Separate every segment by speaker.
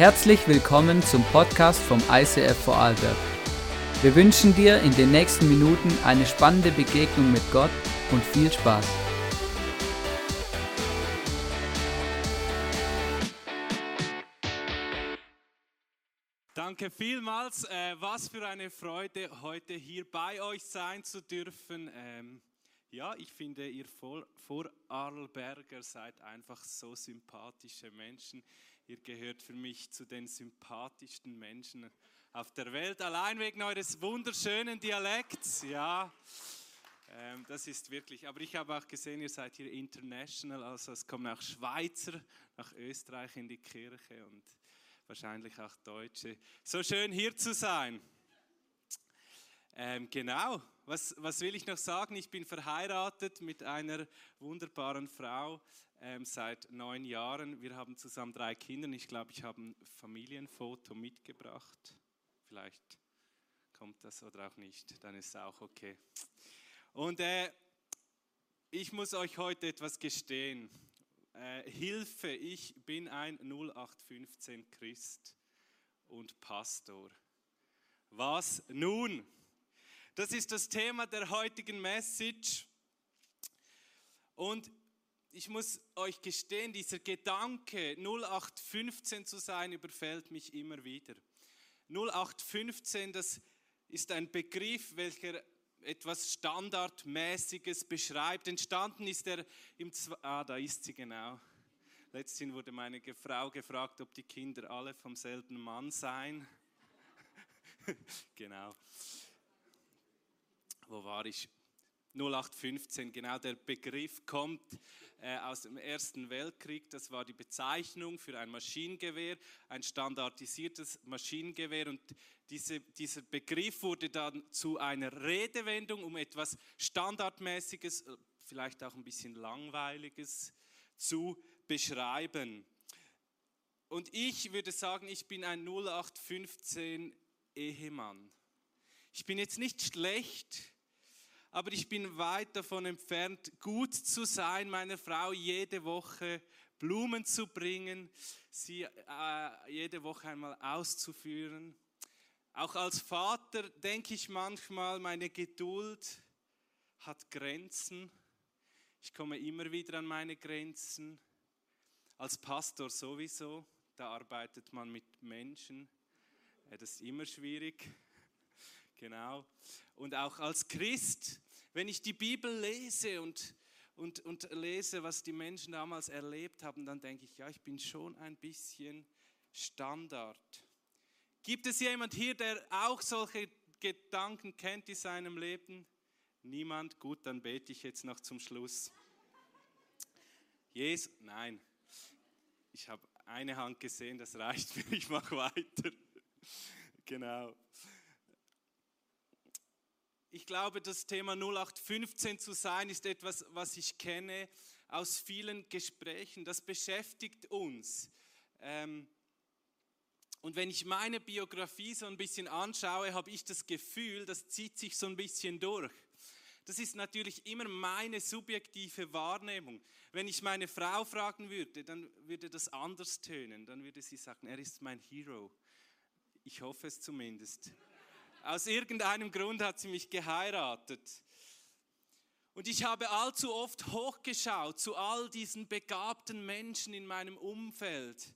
Speaker 1: Herzlich willkommen zum Podcast vom ICF Vorarlberg. Wir wünschen dir in den nächsten Minuten eine spannende Begegnung mit Gott und viel Spaß.
Speaker 2: Danke vielmals. Äh, was für eine Freude, heute hier bei euch sein zu dürfen. Ähm, ja, ich finde, ihr Vorarlberger seid einfach so sympathische Menschen. Ihr gehört für mich zu den sympathischsten Menschen auf der Welt, allein wegen eures wunderschönen Dialekts. Ja, ähm, das ist wirklich. Aber ich habe auch gesehen, ihr seid hier international, also es kommen auch Schweizer nach Österreich in die Kirche und wahrscheinlich auch Deutsche. So schön hier zu sein. Ähm, genau, was, was will ich noch sagen? Ich bin verheiratet mit einer wunderbaren Frau ähm, seit neun Jahren. Wir haben zusammen drei Kinder. Ich glaube, ich habe ein Familienfoto mitgebracht. Vielleicht kommt das oder auch nicht, dann ist es auch okay. Und äh, ich muss euch heute etwas gestehen. Äh, Hilfe, ich bin ein 0815 Christ und Pastor. Was nun? Das ist das Thema der heutigen Message. Und ich muss euch gestehen, dieser Gedanke, 0815 zu sein, überfällt mich immer wieder. 0815, das ist ein Begriff, welcher etwas Standardmäßiges beschreibt. Entstanden ist er im... Zwe ah, da ist sie genau. Letztens wurde meine Frau gefragt, ob die Kinder alle vom selben Mann seien. genau wo war ich? 0815, genau der Begriff kommt äh, aus dem Ersten Weltkrieg. Das war die Bezeichnung für ein Maschinengewehr, ein standardisiertes Maschinengewehr. Und diese, dieser Begriff wurde dann zu einer Redewendung, um etwas Standardmäßiges, äh, vielleicht auch ein bisschen Langweiliges zu beschreiben. Und ich würde sagen, ich bin ein 0815 Ehemann. Ich bin jetzt nicht schlecht, aber ich bin weit davon entfernt, gut zu sein, meiner Frau jede Woche Blumen zu bringen, sie äh, jede Woche einmal auszuführen. Auch als Vater denke ich manchmal, meine Geduld hat Grenzen. Ich komme immer wieder an meine Grenzen. Als Pastor sowieso, da arbeitet man mit Menschen. Das ist immer schwierig. Genau. Und auch als Christ, wenn ich die Bibel lese und, und, und lese, was die Menschen damals erlebt haben, dann denke ich, ja, ich bin schon ein bisschen Standard. Gibt es jemand hier, der auch solche Gedanken kennt in seinem Leben? Niemand? Gut, dann bete ich jetzt noch zum Schluss. Jesus, nein. Ich habe eine Hand gesehen, das reicht mir, ich mache weiter. Genau ich glaube, das Thema 0815 zu sein ist etwas, was ich kenne aus vielen Gesprächen. Das beschäftigt uns. Ähm, und wenn ich meine Biografie so ein bisschen anschaue, habe ich das Gefühl, das zieht sich so ein bisschen durch. Das ist natürlich immer meine subjektive Wahrnehmung. Wenn ich meine Frau fragen würde, dann würde das anders tönen. Dann würde sie sagen, er ist mein Hero. Ich hoffe es zumindest. Aus irgendeinem Grund hat sie mich geheiratet. Und ich habe allzu oft hochgeschaut zu all diesen begabten Menschen in meinem Umfeld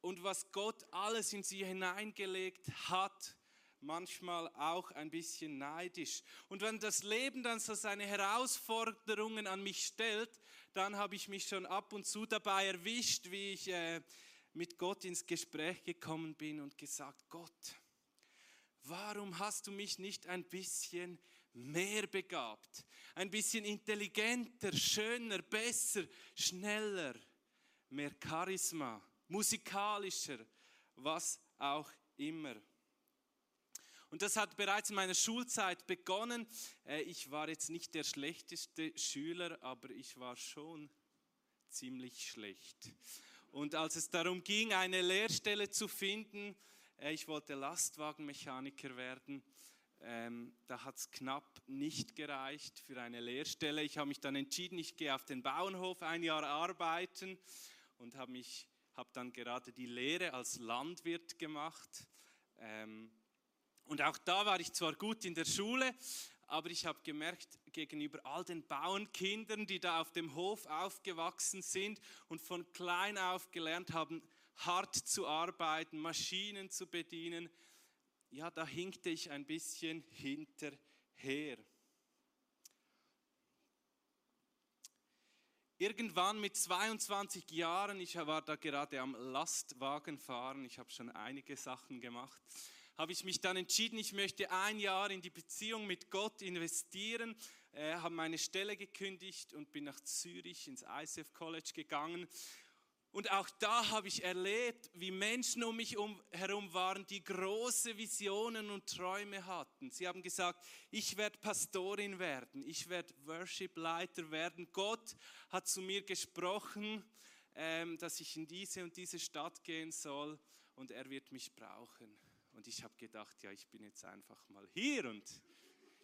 Speaker 2: und was Gott alles in sie hineingelegt hat, manchmal auch ein bisschen neidisch. Und wenn das Leben dann so seine Herausforderungen an mich stellt, dann habe ich mich schon ab und zu dabei erwischt, wie ich äh, mit Gott ins Gespräch gekommen bin und gesagt, Gott, warum hast du mich nicht ein bisschen mehr begabt? Ein bisschen intelligenter, schöner, besser, schneller, mehr Charisma, musikalischer, was auch immer. Und das hat bereits in meiner Schulzeit begonnen. Äh, ich war jetzt nicht der schlechteste Schüler, aber ich war schon ziemlich schlecht. Und als es darum ging, eine Lehrstelle zu finden, ich wollte Lastwagenmechaniker werden. Ähm, da hat es knapp nicht gereicht für eine Lehrstelle. Ich habe mich dann entschieden, ich gehe auf den Bauernhof ein Jahr arbeiten und habe mich dann gerade die Lehre als Landwirt gemacht. Ähm, und auch da war ich zwar gut in der Schule, aber ich habe gemerkt, gegenüber all den Bauernkindern, die da auf dem Hof aufgewachsen sind und von klein auf gelernt haben, hart zu arbeiten, Maschinen zu bedienen, ja, da hinkte ich ein bisschen hinterher. Irgendwann mit 22 Jahren, ich war da gerade am Lastwagen fahren, ich habe schon einige Sachen gemacht, habe ich mich dann entschieden, ich möchte ein Jahr in die Beziehung mit Gott investieren, äh, habe meine Stelle gekündigt und bin nach Zürich ins ICF College gegangen und auch da habe ich erlebt, wie Menschen um mich herum waren, die große Visionen und Träume hatten. Sie haben gesagt, ich werde Pastorin werden, ich werde Worship-Leiter werden. Gott hat zu mir gesprochen, ähm, dass ich in diese und diese Stadt gehen soll und er wird mich brauchen. Und ich habe gedacht, ja, ich bin jetzt einfach mal hier und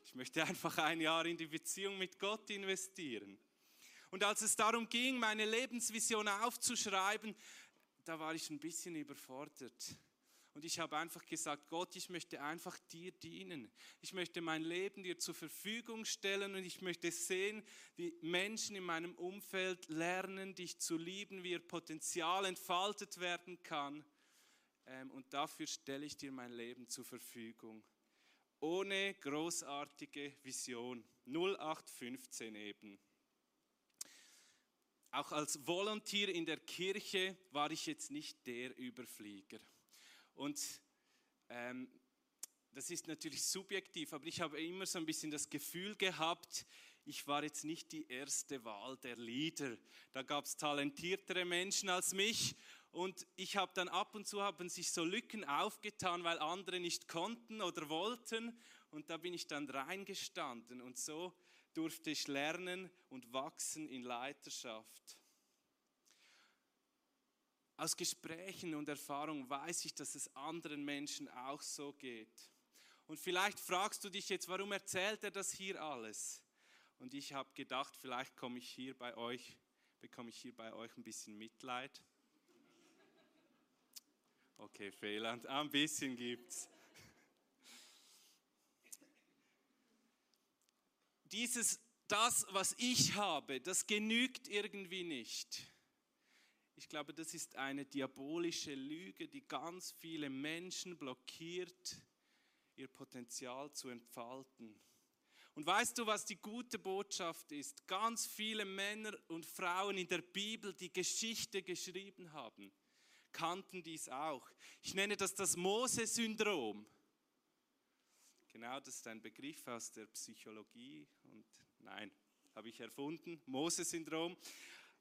Speaker 2: ich möchte einfach ein Jahr in die Beziehung mit Gott investieren. Und als es darum ging, meine Lebensvision aufzuschreiben, da war ich ein bisschen überfordert. Und ich habe einfach gesagt, Gott, ich möchte einfach dir dienen. Ich möchte mein Leben dir zur Verfügung stellen und ich möchte sehen, wie Menschen in meinem Umfeld lernen, dich zu lieben, wie ihr Potenzial entfaltet werden kann. Ähm, und dafür stelle ich dir mein Leben zur Verfügung. Ohne großartige Vision. 0815 eben. Auch als Volontier in der Kirche war ich jetzt nicht der Überflieger. Und ähm, das ist natürlich subjektiv, aber ich habe immer so ein bisschen das Gefühl gehabt, ich war jetzt nicht die erste Wahl der Leader. Da gab es talentiertere Menschen als mich und ich habe dann ab und zu haben sich so Lücken aufgetan, weil andere nicht konnten oder wollten und da bin ich dann reingestanden und so durfte ich lernen und wachsen in Leiterschaft. Aus Gesprächen und Erfahrungen weiß ich, dass es anderen Menschen auch so geht. Und vielleicht fragst du dich jetzt, warum erzählt er das hier alles? Und ich habe gedacht, vielleicht komme ich hier bei euch, bekomme ich hier bei euch ein bisschen Mitleid. Okay, Fehland, ein bisschen gibt's. Dieses, das, was ich habe, das genügt irgendwie nicht. Ich glaube, das ist eine diabolische Lüge, die ganz viele Menschen blockiert, ihr Potenzial zu entfalten. Und weißt du, was die gute Botschaft ist? Ganz viele Männer und Frauen in der Bibel, die Geschichte geschrieben haben, kannten dies auch. Ich nenne das das Mose-Syndrom. Genau, das ist ein Begriff aus der Psychologie und nein, habe ich erfunden, Mose-Syndrom,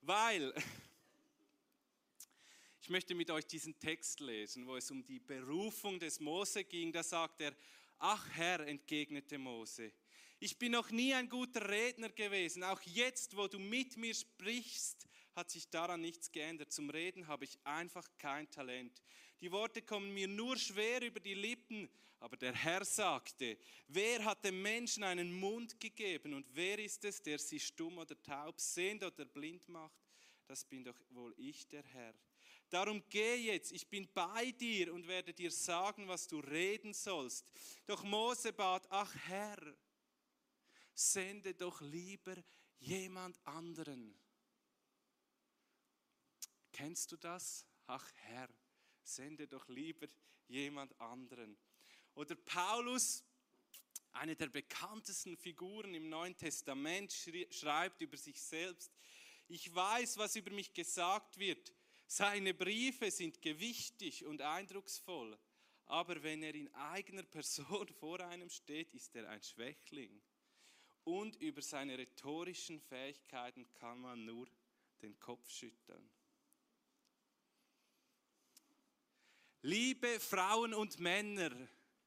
Speaker 2: weil ich möchte mit euch diesen Text lesen, wo es um die Berufung des Mose ging. Da sagt er, ach Herr, entgegnete Mose, ich bin noch nie ein guter Redner gewesen. Auch jetzt, wo du mit mir sprichst, hat sich daran nichts geändert. Zum Reden habe ich einfach kein Talent. Die Worte kommen mir nur schwer über die Lippen, aber der Herr sagte, wer hat dem Menschen einen Mund gegeben und wer ist es, der sie stumm oder taub, sehend oder blind macht? Das bin doch wohl ich, der Herr. Darum geh jetzt, ich bin bei dir und werde dir sagen, was du reden sollst. Doch Mose bat, ach Herr, sende doch lieber jemand anderen. Kennst du das? Ach Herr, sende doch lieber jemand anderen. Oder Paulus, eine der bekanntesten Figuren im Neuen Testament, schreibt über sich selbst, ich weiß, was über mich gesagt wird. Seine Briefe sind gewichtig und eindrucksvoll, aber wenn er in eigener Person vor einem steht, ist er ein Schwächling. Und über seine rhetorischen Fähigkeiten kann man nur den Kopf schütteln. Liebe Frauen und Männer,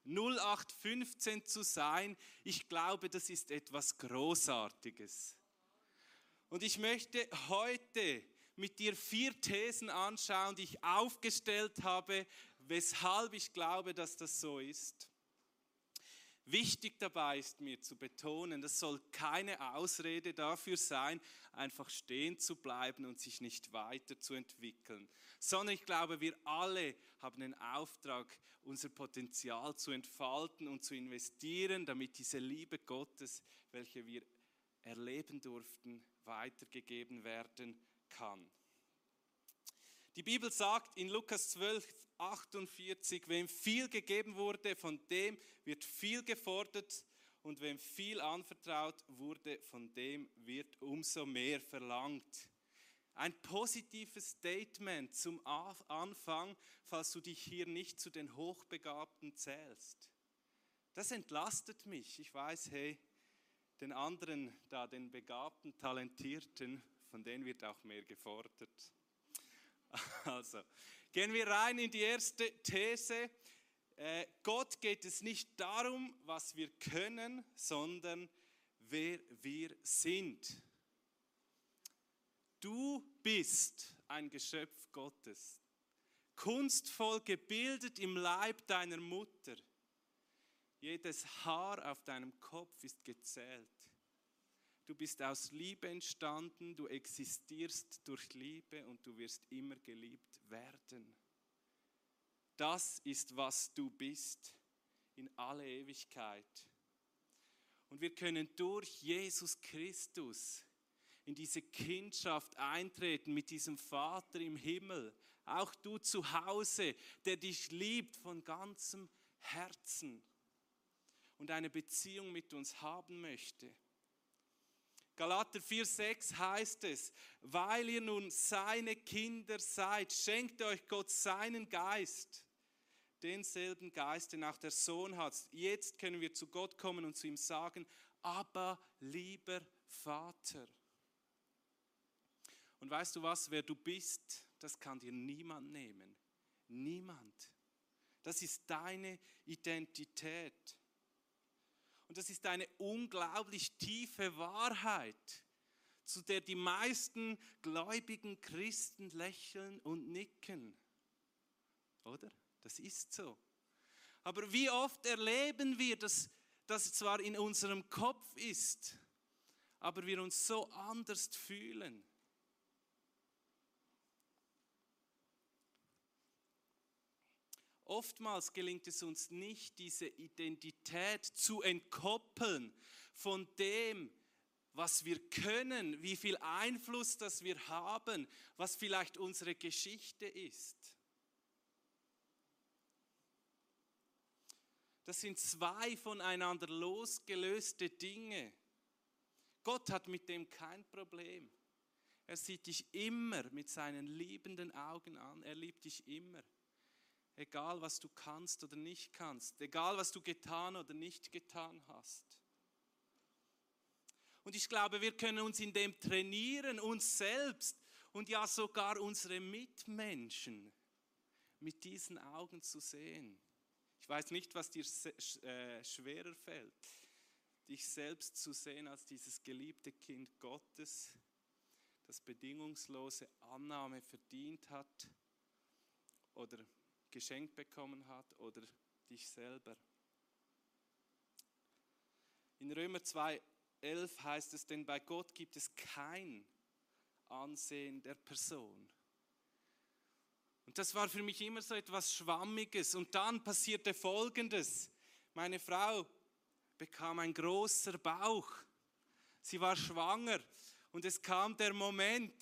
Speaker 2: 0815 zu sein, ich glaube, das ist etwas Großartiges. Und ich möchte heute mit dir vier Thesen anschauen, die ich aufgestellt habe, weshalb ich glaube, dass das so ist. Wichtig dabei ist mir zu betonen, das soll keine Ausrede dafür sein, einfach stehen zu bleiben und sich nicht weiterzuentwickeln, sondern ich glaube, wir alle haben den Auftrag, unser Potenzial zu entfalten und zu investieren, damit diese Liebe Gottes, welche wir erleben durften, weitergegeben werden kann. Die Bibel sagt in Lukas 12, 48, wem viel gegeben wurde, von dem wird viel gefordert und wem viel anvertraut wurde, von dem wird umso mehr verlangt. Ein positives Statement zum Anfang, falls du dich hier nicht zu den Hochbegabten zählst. Das entlastet mich. Ich weiß, hey, den anderen da, den Begabten, Talentierten, von denen wird auch mehr gefordert. Also, gehen wir rein in die erste These. Äh, Gott geht es nicht darum, was wir können, sondern wer wir sind. Du bist ein Geschöpf Gottes, kunstvoll gebildet im Leib deiner Mutter. Jedes Haar auf deinem Kopf ist gezählt. Du bist aus Liebe entstanden, du existierst durch Liebe und du wirst immer geliebt werden. Das ist, was du bist in alle Ewigkeit. Und wir können durch Jesus Christus in diese Kindschaft eintreten mit diesem Vater im Himmel. Auch du zu Hause, der dich liebt von ganzem Herzen und eine Beziehung mit uns haben möchte. Galater 4,6 heißt es, weil ihr nun seine Kinder seid, schenkt euch Gott seinen Geist, denselben Geist, den auch der Sohn hat. Jetzt können wir zu Gott kommen und zu ihm sagen, aber lieber Vater. Und weißt du was, wer du bist, das kann dir niemand nehmen. Niemand. Das ist deine Identität. Und das ist eine unglaublich tiefe Wahrheit, zu der die meisten gläubigen Christen lächeln und nicken. Oder? Das ist so. Aber wie oft erleben wir, dass das zwar in unserem Kopf ist, aber wir uns so anders fühlen. Oftmals gelingt es uns nicht, diese Identität zu entkoppeln von dem, was wir können, wie viel Einfluss das wir haben, was vielleicht unsere Geschichte ist. Das sind zwei voneinander losgelöste Dinge. Gott hat mit dem kein Problem. Er sieht dich immer mit seinen liebenden Augen an. Er liebt dich immer. Egal, was du kannst oder nicht kannst. Egal, was du getan oder nicht getan hast. Und ich glaube, wir können uns in dem trainieren, uns selbst und ja sogar unsere Mitmenschen mit diesen Augen zu sehen. Ich weiß nicht, was dir äh, schwerer fällt, dich selbst zu sehen als dieses geliebte Kind Gottes, das bedingungslose Annahme verdient hat oder geschenkt bekommen hat oder dich selber. In Römer 2,11 heißt es, denn bei Gott gibt es kein Ansehen der Person. Und das war für mich immer so etwas Schwammiges. Und dann passierte Folgendes. Meine Frau bekam ein großer Bauch. Sie war schwanger. Und es kam der Moment,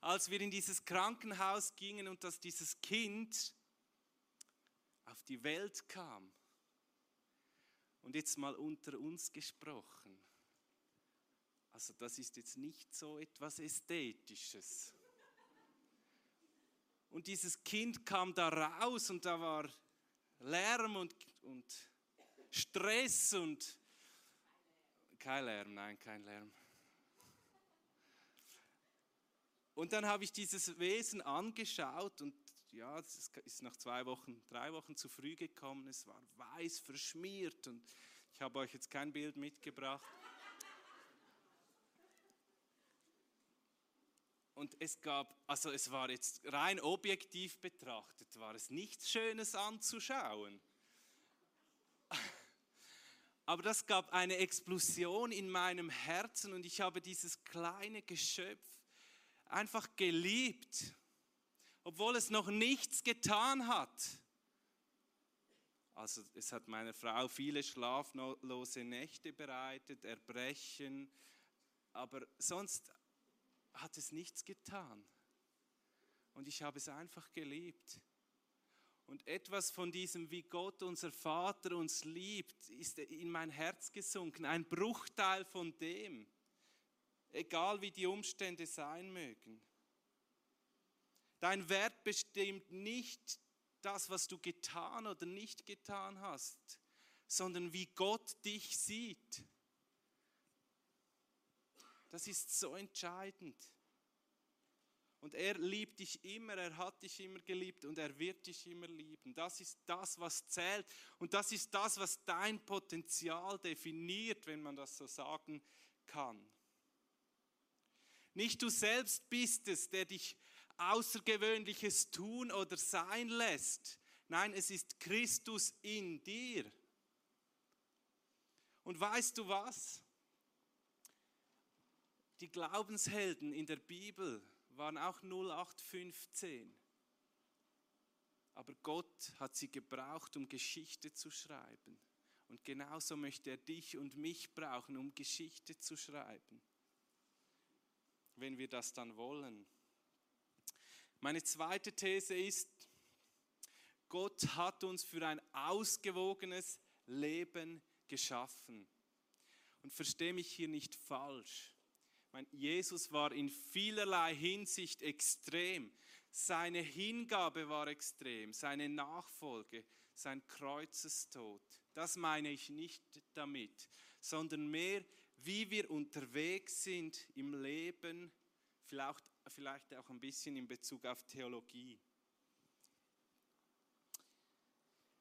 Speaker 2: als wir in dieses Krankenhaus gingen und dass dieses Kind auf die Welt kam. Und jetzt mal unter uns gesprochen. Also das ist jetzt nicht so etwas Ästhetisches. Und dieses Kind kam da raus und da war Lärm und, und Stress und kein Lärm, nein, kein Lärm. Und dann habe ich dieses Wesen angeschaut und ja, es ist nach zwei Wochen, drei Wochen zu früh gekommen. Es war weiß verschmiert und ich habe euch jetzt kein Bild mitgebracht. Und es gab, also es war jetzt rein objektiv betrachtet, war es nichts Schönes anzuschauen. Aber das gab eine Explosion in meinem Herzen und ich habe dieses kleine Geschöpf einfach geliebt, obwohl es noch nichts getan hat. Also es hat meiner Frau viele schlaflose Nächte bereitet, Erbrechen, aber sonst hat es nichts getan. Und ich habe es einfach geliebt. Und etwas von diesem, wie Gott, unser Vater, uns liebt, ist in mein Herz gesunken. Ein Bruchteil von dem, egal wie die Umstände sein mögen. Dein Wert bestimmt nicht das, was du getan oder nicht getan hast, sondern wie Gott dich sieht. Das ist so entscheidend. Und er liebt dich immer, er hat dich immer geliebt und er wird dich immer lieben. Das ist das, was zählt und das ist das, was dein Potenzial definiert, wenn man das so sagen kann. Nicht du selbst bist es, der dich Außergewöhnliches tun oder sein lässt. Nein, es ist Christus in dir. Und weißt du was? Die Glaubenshelden in der Bibel, waren auch 0815. Aber Gott hat sie gebraucht, um Geschichte zu schreiben. Und genauso möchte er dich und mich brauchen, um Geschichte zu schreiben. Wenn wir das dann wollen. Meine zweite These ist, Gott hat uns für ein ausgewogenes Leben geschaffen. Und verstehe mich hier nicht falsch. Mein, Jesus war in vielerlei Hinsicht extrem. Seine Hingabe war extrem, seine Nachfolge, sein Kreuzestod. Das meine ich nicht damit, sondern mehr, wie wir unterwegs sind im Leben, vielleicht, vielleicht auch ein bisschen in Bezug auf Theologie.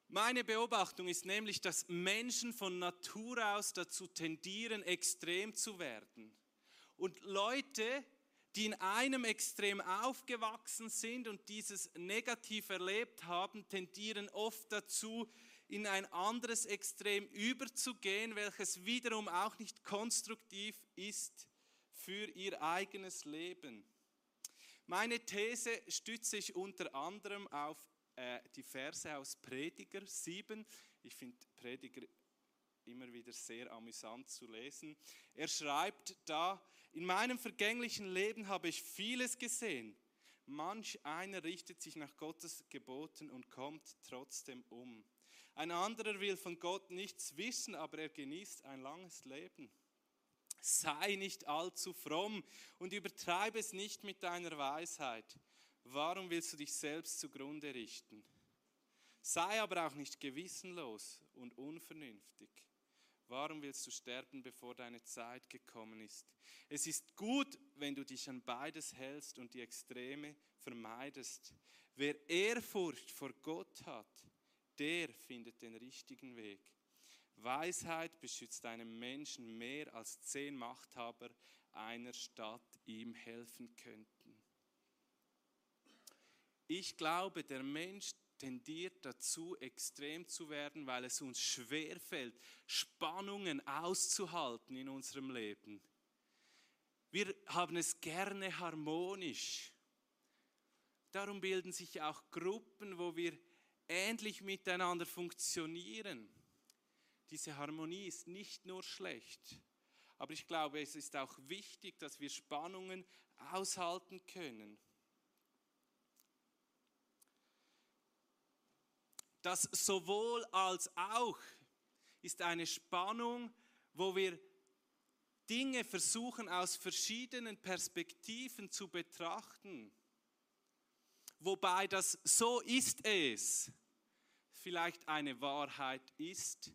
Speaker 2: Meine Beobachtung ist nämlich, dass Menschen von Natur aus dazu tendieren, extrem zu werden. Und Leute, die in einem Extrem aufgewachsen sind und dieses negativ erlebt haben, tendieren oft dazu, in ein anderes Extrem überzugehen, welches wiederum auch nicht konstruktiv ist für ihr eigenes Leben. Meine These stütze ich unter anderem auf äh, die Verse aus Prediger 7. Ich finde Prediger immer wieder sehr amüsant zu lesen. Er schreibt da, in meinem vergänglichen Leben habe ich vieles gesehen. Manch einer richtet sich nach Gottes Geboten und kommt trotzdem um. Ein anderer will von Gott nichts wissen, aber er genießt ein langes Leben. Sei nicht allzu fromm und übertreibe es nicht mit deiner Weisheit. Warum willst du dich selbst zugrunde richten? Sei aber auch nicht gewissenlos und unvernünftig. Warum willst du sterben, bevor deine Zeit gekommen ist? Es ist gut, wenn du dich an beides hältst und die Extreme vermeidest. Wer Ehrfurcht vor Gott hat, der findet den richtigen Weg. Weisheit beschützt einem Menschen mehr als zehn Machthaber einer Stadt ihm helfen könnten. Ich glaube, der Mensch tendiert dazu, extrem zu werden, weil es uns schwerfällt, Spannungen auszuhalten in unserem Leben. Wir haben es gerne harmonisch. Darum bilden sich auch Gruppen, wo wir ähnlich miteinander funktionieren. Diese Harmonie ist nicht nur schlecht, aber ich glaube, es ist auch wichtig, dass wir Spannungen aushalten können. Das sowohl als auch ist eine Spannung, wo wir Dinge versuchen aus verschiedenen Perspektiven zu betrachten. Wobei das so ist es vielleicht eine Wahrheit ist,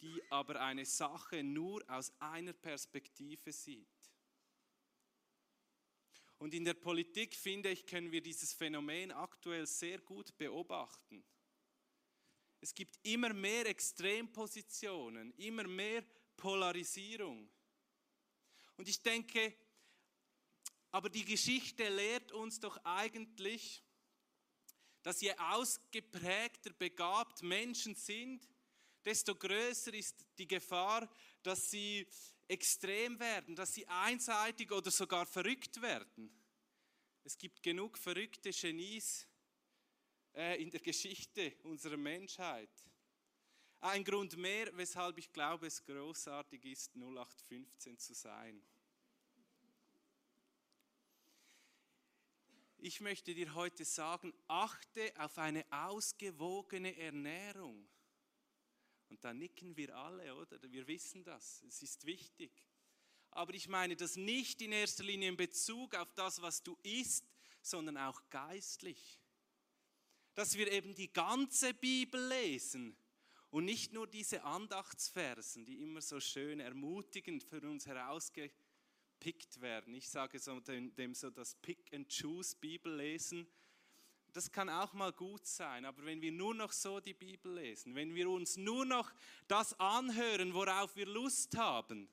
Speaker 2: die aber eine Sache nur aus einer Perspektive sieht. Und in der Politik, finde ich, können wir dieses Phänomen aktuell sehr gut beobachten. Es gibt immer mehr Extrempositionen, immer mehr Polarisierung. Und ich denke, aber die Geschichte lehrt uns doch eigentlich, dass je ausgeprägter begabt Menschen sind, desto größer ist die Gefahr, dass sie extrem werden, dass sie einseitig oder sogar verrückt werden. Es gibt genug verrückte Genies äh, in der Geschichte unserer Menschheit. Ein Grund mehr, weshalb ich glaube, es großartig ist, 0815 zu sein. Ich möchte dir heute sagen, achte auf eine ausgewogene Ernährung. Und da nicken wir alle, oder? Wir wissen das. Es ist wichtig. Aber ich meine das nicht in erster Linie in Bezug auf das, was du isst, sondern auch geistlich. Dass wir eben die ganze Bibel lesen und nicht nur diese Andachtsversen, die immer so schön ermutigend für uns herausgepickt werden. Ich sage so dem, so das Pick and Choose Bibel lesen das kann auch mal gut sein, aber wenn wir nur noch so die Bibel lesen, wenn wir uns nur noch das anhören, worauf wir Lust haben,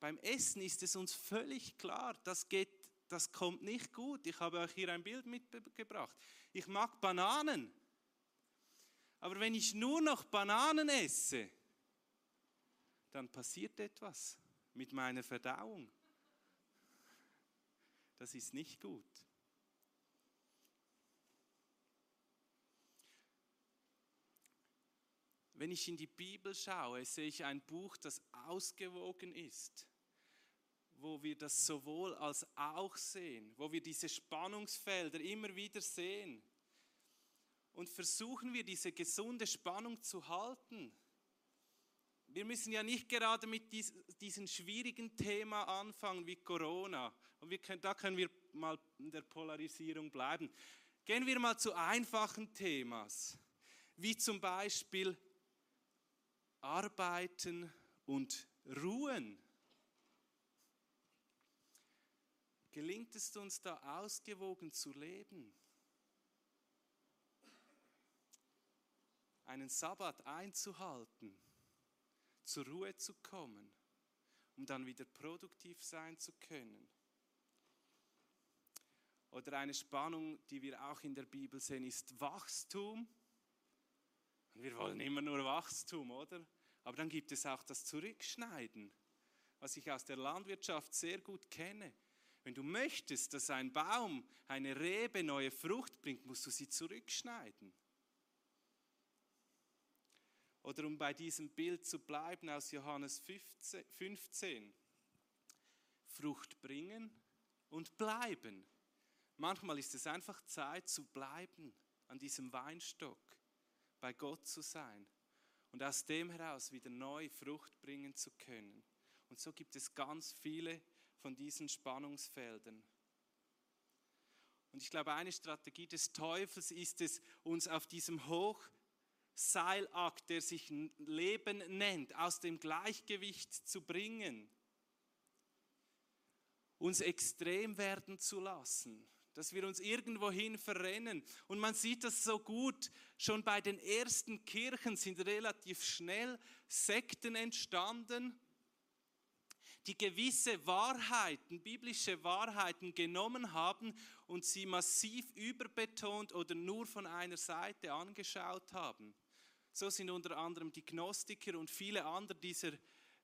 Speaker 2: beim Essen ist es uns völlig klar, das geht, das kommt nicht gut. Ich habe euch hier ein Bild mitgebracht. Ich mag Bananen, aber wenn ich nur noch Bananen esse, dann passiert etwas mit meiner Verdauung. Das ist nicht gut. Wenn ich in die Bibel schaue, sehe ich ein Buch, das ausgewogen ist, wo wir das sowohl als auch sehen, wo wir diese Spannungsfelder immer wieder sehen. Und versuchen wir diese gesunde Spannung zu halten. Wir müssen ja nicht gerade mit diesem schwierigen Thema anfangen wie Corona. Und können, da können wir mal in der Polarisierung bleiben. Gehen wir mal zu einfachen Themas, wie zum Beispiel arbeiten und ruhen. Gelingt es uns da ausgewogen zu leben? Einen Sabbat einzuhalten, zur Ruhe zu kommen, um dann wieder produktiv sein zu können. Oder eine Spannung, die wir auch in der Bibel sehen, ist Wachstum. Und wir wollen immer nur Wachstum, oder? Aber dann gibt es auch das Zurückschneiden, was ich aus der Landwirtschaft sehr gut kenne. Wenn du möchtest, dass ein Baum, eine Rebe neue Frucht bringt, musst du sie zurückschneiden. Oder um bei diesem Bild zu bleiben aus Johannes 15, Frucht bringen und bleiben. Manchmal ist es einfach Zeit zu bleiben an diesem Weinstock, bei Gott zu sein und aus dem heraus wieder neu Frucht bringen zu können. Und so gibt es ganz viele von diesen Spannungsfeldern. Und ich glaube, eine Strategie des Teufels ist es, uns auf diesem Hochseilakt, der sich Leben nennt, aus dem Gleichgewicht zu bringen, uns extrem werden zu lassen dass wir uns irgendwohin verrennen. Und man sieht das so gut, schon bei den ersten Kirchen sind relativ schnell Sekten entstanden, die gewisse Wahrheiten, biblische Wahrheiten genommen haben und sie massiv überbetont oder nur von einer Seite angeschaut haben. So sind unter anderem die Gnostiker und viele andere dieser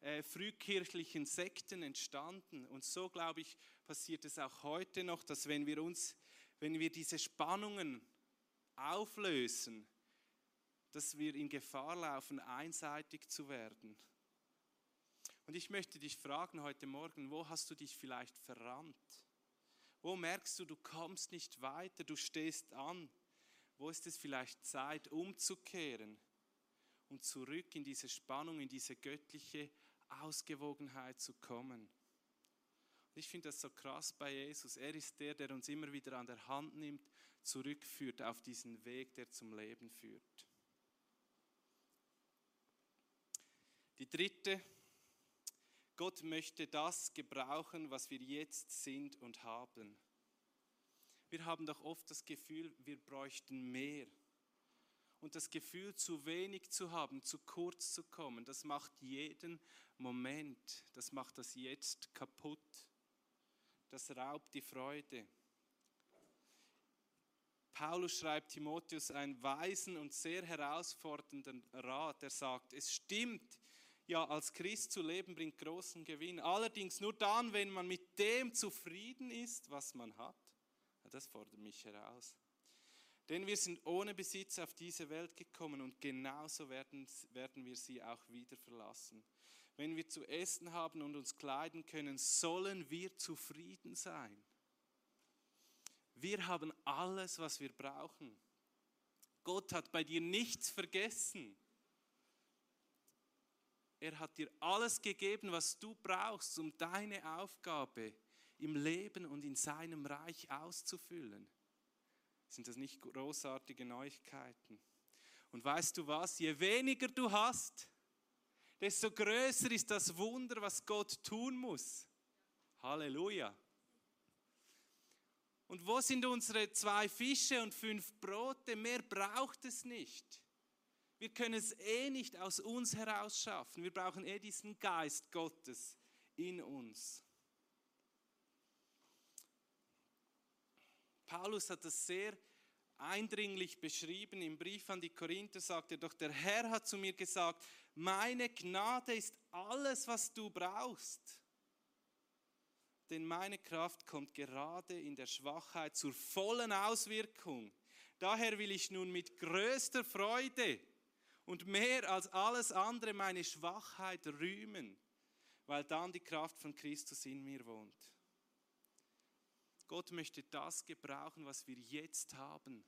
Speaker 2: äh, frühkirchlichen Sekten entstanden. Und so, glaube ich, passiert es auch heute noch, dass wenn wir uns, wenn wir diese Spannungen auflösen, dass wir in Gefahr laufen, einseitig zu werden. Und ich möchte dich fragen heute Morgen, wo hast du dich vielleicht verrannt? Wo merkst du, du kommst nicht weiter, du stehst an? Wo ist es vielleicht Zeit, umzukehren und zurück in diese Spannung, in diese göttliche Ausgewogenheit zu kommen. Ich finde das so krass bei Jesus. Er ist der, der uns immer wieder an der Hand nimmt, zurückführt auf diesen Weg, der zum Leben führt. Die dritte, Gott möchte das gebrauchen, was wir jetzt sind und haben. Wir haben doch oft das Gefühl, wir bräuchten mehr. Und das Gefühl, zu wenig zu haben, zu kurz zu kommen, das macht jeden Moment, das macht das Jetzt kaputt. Das raubt die Freude. Paulus schreibt Timotheus einen weisen und sehr herausfordernden Rat. Er sagt, es stimmt, ja, als Christ zu leben bringt großen Gewinn. Allerdings nur dann, wenn man mit dem zufrieden ist, was man hat. Das fordert mich heraus. Denn wir sind ohne Besitz auf diese Welt gekommen und genauso werden, werden wir sie auch wieder verlassen. Wenn wir zu essen haben und uns kleiden können, sollen wir zufrieden sein. Wir haben alles, was wir brauchen. Gott hat bei dir nichts vergessen. Er hat dir alles gegeben, was du brauchst, um deine Aufgabe im Leben und in seinem Reich auszufüllen. Sind das nicht großartige Neuigkeiten? Und weißt du was? Je weniger du hast, desto größer ist das Wunder, was Gott tun muss. Halleluja. Und wo sind unsere zwei Fische und fünf Brote? Mehr braucht es nicht. Wir können es eh nicht aus uns heraus schaffen. Wir brauchen eh diesen Geist Gottes in uns. Paulus hat das sehr eindringlich beschrieben. Im Brief an die Korinther sagt er, doch der Herr hat zu mir gesagt, meine Gnade ist alles, was du brauchst. Denn meine Kraft kommt gerade in der Schwachheit zur vollen Auswirkung. Daher will ich nun mit größter Freude und mehr als alles andere meine Schwachheit rühmen, weil dann die Kraft von Christus in mir wohnt. Gott möchte das gebrauchen, was wir jetzt haben.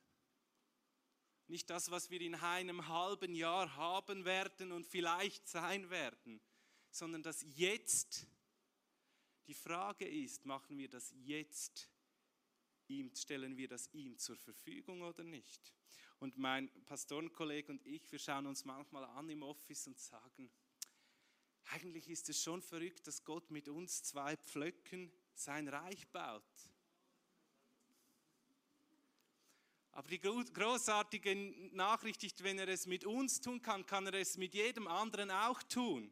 Speaker 2: Nicht das, was wir in einem halben Jahr haben werden und vielleicht sein werden, sondern das Jetzt. Die Frage ist, machen wir das jetzt? Ihm, stellen wir das ihm zur Verfügung oder nicht? Und mein Pastorenkollege und ich, wir schauen uns manchmal an im Office und sagen, eigentlich ist es schon verrückt, dass Gott mit uns zwei Pflöcken sein Reich baut. Aber die großartige Nachricht ist, wenn er es mit uns tun kann, kann er es mit jedem anderen auch tun.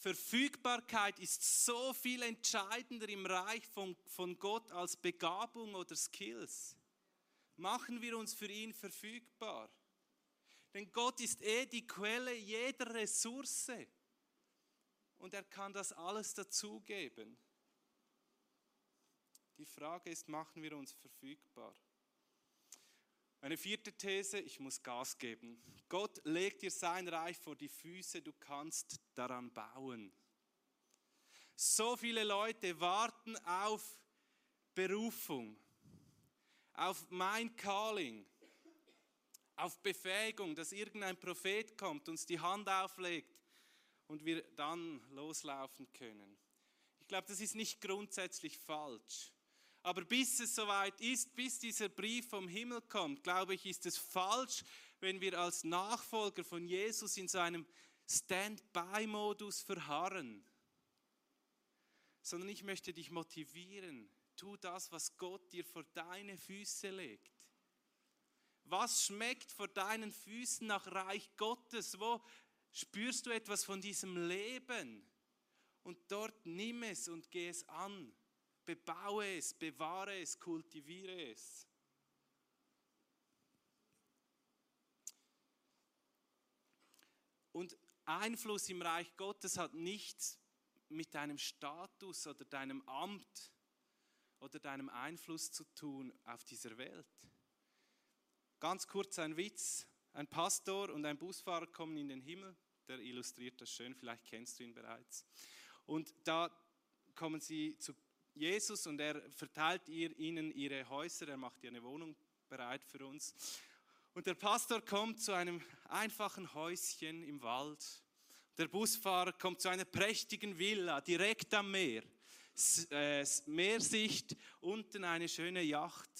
Speaker 2: Verfügbarkeit ist so viel entscheidender im Reich von, von Gott als Begabung oder Skills. Machen wir uns für ihn verfügbar. Denn Gott ist eh die Quelle jeder Ressource und er kann das alles dazugeben. Die Frage ist, machen wir uns verfügbar? Eine vierte These, ich muss Gas geben. Gott legt dir sein Reich vor die Füße, du kannst daran bauen. So viele Leute warten auf Berufung, auf mein Calling, auf Befähigung, dass irgendein Prophet kommt, uns die Hand auflegt und wir dann loslaufen können. Ich glaube, das ist nicht grundsätzlich falsch. Aber bis es soweit ist, bis dieser Brief vom Himmel kommt, glaube ich, ist es falsch, wenn wir als Nachfolger von Jesus in seinem Stand-by-Modus verharren. Sondern ich möchte dich motivieren. Tu das, was Gott dir vor deine Füße legt. Was schmeckt vor deinen Füßen nach Reich Gottes? Wo Spürst du etwas von diesem Leben? Und dort nimm es und geh es an. Bebaue es, bewahre es, kultiviere es. Und Einfluss im Reich Gottes hat nichts mit deinem Status oder deinem Amt oder deinem Einfluss zu tun auf dieser Welt. Ganz kurz ein Witz. Ein Pastor und ein Busfahrer kommen in den Himmel, der illustriert das schön, vielleicht kennst du ihn bereits. Und da kommen sie zu Jesus und er verteilt ihr, ihnen ihre Häuser, er macht ihr eine Wohnung bereit für uns. Und der Pastor kommt zu einem einfachen Häuschen im Wald. Der Busfahrer kommt zu einer prächtigen Villa direkt am Meer. Äh, Meersicht, unten eine schöne Yacht.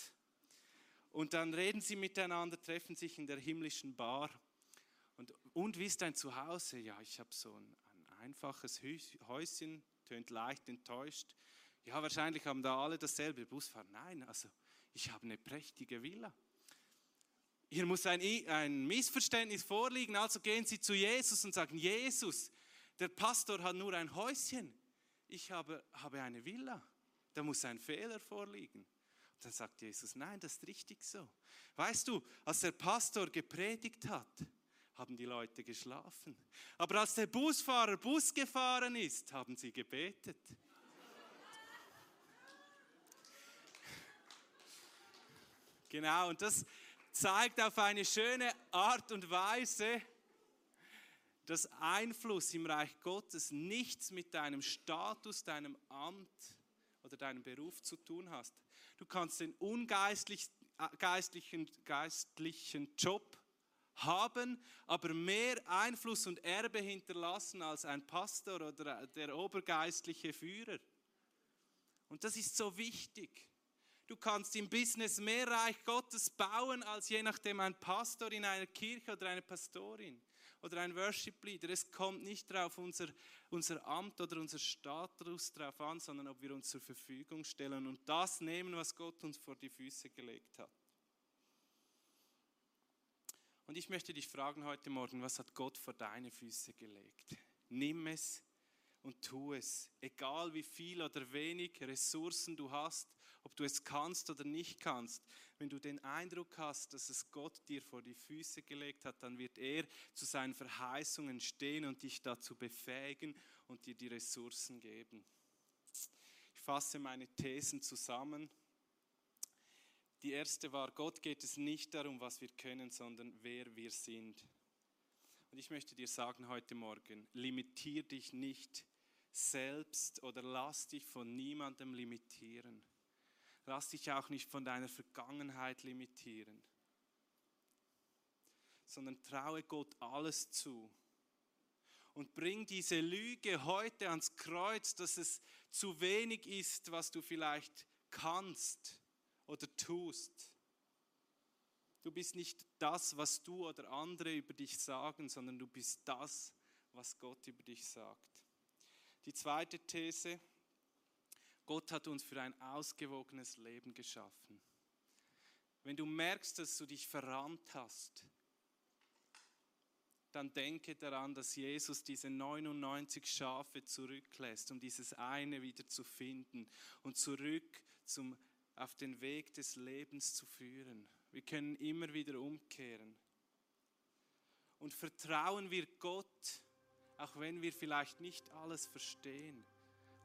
Speaker 2: Und dann reden sie miteinander, treffen sich in der himmlischen Bar. Und, und wie ist dein Zuhause? Ja, ich habe so ein, ein einfaches Häuschen, tönt leicht enttäuscht. Ja, wahrscheinlich haben da alle dasselbe Busfahrer. Nein, also ich habe eine prächtige Villa. Hier muss ein, ein Missverständnis vorliegen, also gehen Sie zu Jesus und sagen, Jesus, der Pastor hat nur ein Häuschen. ich habe, habe eine Villa. Da muss ein Fehler vorliegen. Dann sagt Jesus, nein, das ist richtig so. Weißt du, als der Pastor gepredigt hat, haben die Leute geschlafen. Aber als der Busfahrer Bus gefahren ist, haben sie gebetet. Genau, und das zeigt auf eine schöne Art und Weise, dass Einfluss im Reich Gottes nichts mit deinem Status, deinem Amt oder deinem Beruf zu tun hast. Du kannst den ungeistlichen geistlichen, geistlichen Job haben, aber mehr Einfluss und Erbe hinterlassen als ein Pastor oder der obergeistliche Führer. Und das ist so wichtig. Du kannst im Business mehr Reich Gottes bauen als je nachdem ein Pastor in einer Kirche oder eine Pastorin oder ein Worship Leader. Es kommt nicht darauf unser, unser Amt oder unser Status drauf an, sondern ob wir uns zur Verfügung stellen und das nehmen, was Gott uns vor die Füße gelegt hat. Und ich möchte dich fragen heute Morgen, was hat Gott vor deine Füße gelegt? Nimm es und tu es, egal wie viel oder wenig Ressourcen du hast, ob du es kannst oder nicht kannst. Wenn du den Eindruck hast, dass es Gott dir vor die Füße gelegt hat, dann wird er zu seinen Verheißungen stehen und dich dazu befähigen und dir die Ressourcen geben. Ich fasse meine Thesen zusammen. Die erste war, Gott geht es nicht darum, was wir können, sondern wer wir sind. Und ich möchte dir sagen heute Morgen, limitier dich nicht selbst oder lass dich von niemandem limitieren. Lass dich auch nicht von deiner Vergangenheit limitieren, sondern traue Gott alles zu. Und bring diese Lüge heute ans Kreuz, dass es zu wenig ist, was du vielleicht kannst oder tust. Du bist nicht das, was du oder andere über dich sagen, sondern du bist das, was Gott über dich sagt. Die zweite These, Gott hat uns für ein ausgewogenes Leben geschaffen. Wenn du merkst, dass du dich verrannt hast, dann denke daran, dass Jesus diese 99 Schafe zurücklässt, um dieses eine wieder zu finden und zurück zum, auf den Weg des Lebens zu führen. Wir können immer wieder umkehren. Und vertrauen wir Gott, auch wenn wir vielleicht nicht alles verstehen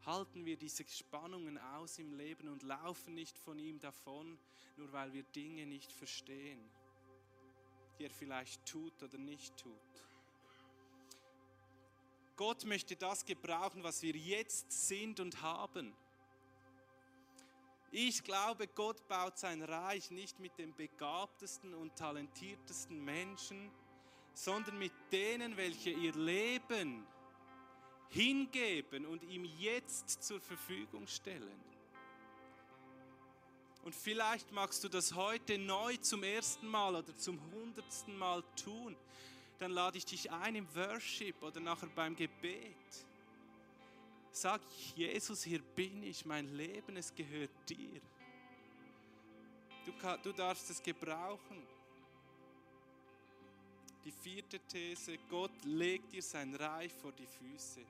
Speaker 2: halten wir diese Spannungen aus im Leben und laufen nicht von ihm davon, nur weil wir Dinge nicht verstehen, die er vielleicht tut oder nicht tut. Gott möchte das gebrauchen, was wir jetzt sind und haben. Ich glaube, Gott baut sein Reich nicht mit den begabtesten und talentiertesten Menschen, sondern mit denen, welche ihr Leben hingeben und ihm jetzt zur Verfügung stellen. Und vielleicht magst du das heute neu zum ersten Mal oder zum hundertsten Mal tun. Dann lade ich dich ein im Worship oder nachher beim Gebet. Sag Jesus, hier bin ich, mein Leben, es gehört dir. Du, du darfst es gebrauchen. Die vierte These, Gott legt dir sein Reich vor die Füße.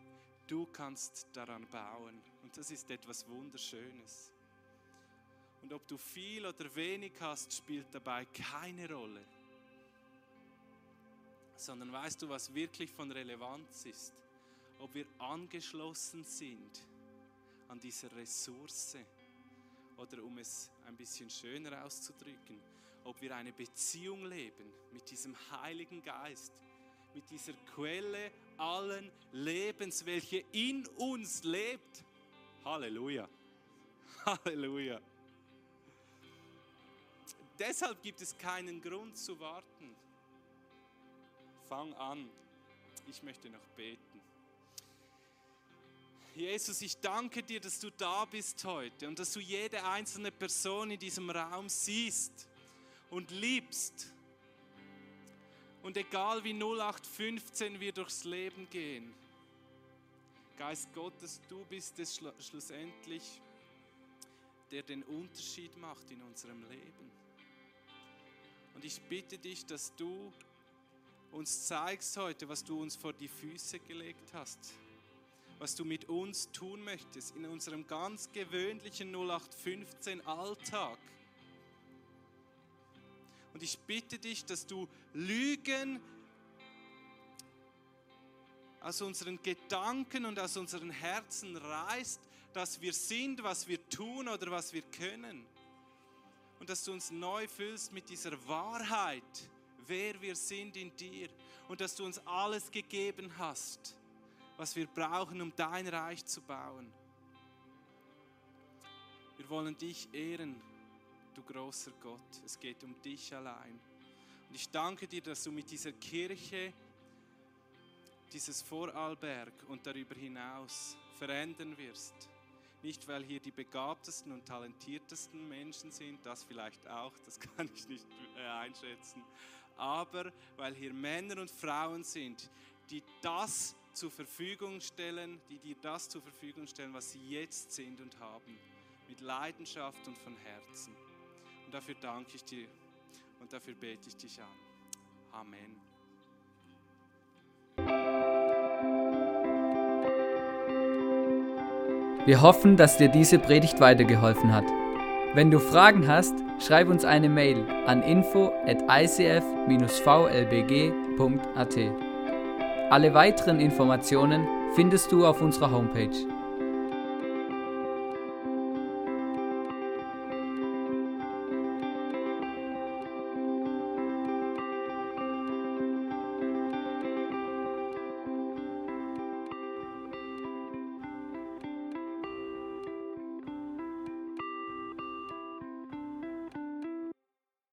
Speaker 2: Du kannst daran bauen. Und das ist etwas Wunderschönes. Und ob du viel oder wenig hast, spielt dabei keine Rolle. Sondern weißt du, was wirklich von Relevanz ist? Ob wir angeschlossen sind an dieser Ressource oder um es ein bisschen schöner auszudrücken, ob wir eine Beziehung leben mit diesem Heiligen Geist, mit dieser Quelle allen Lebens, welche in uns lebt. Halleluja. Halleluja. Deshalb gibt es keinen Grund zu warten. Fang an. Ich möchte noch beten. Jesus, ich danke dir, dass du da bist heute und dass du jede einzelne Person in diesem Raum siehst und liebst. Und egal wie 0815 wir durchs Leben gehen, Geist Gottes, du bist es schlussendlich, der den Unterschied macht in unserem Leben. Und ich bitte dich, dass du uns zeigst heute, was du uns vor die Füße gelegt hast. was du mit uns tun möchtest in unserem ganz gewöhnlichen 0815 Alltag. Und ich bitte dich, dass du Lügen aus unseren Gedanken und aus unseren Herzen reißt, dass wir sind, was wir tun oder was wir können. Und dass du uns neu füllst mit dieser Wahrheit, wer wir sind in dir. Und dass du uns alles gegeben hast, was wir brauchen, um dein Reich zu bauen. Wir wollen dich ehren du großer Gott. Es geht um dich allein. Und ich danke dir, dass du mit dieser Kirche dieses Vorarlberg und darüber hinaus verändern wirst. Nicht, weil hier die begabtesten und talentiertesten Menschen sind, das vielleicht auch, das kann ich nicht äh, einschätzen, aber weil hier Männer und Frauen sind, die das zur Verfügung stellen, die dir das zur Verfügung stellen, was sie jetzt sind und haben, mit Leidenschaft und von Herzen. Und dafür danke ich dir und dafür bete ich dich an. Amen.
Speaker 1: Wir hoffen, dass dir diese Predigt weitergeholfen hat. Wenn du Fragen hast, schreib uns eine Mail an info at icf-vlbg.at. Alle weiteren Informationen findest du auf unserer Homepage.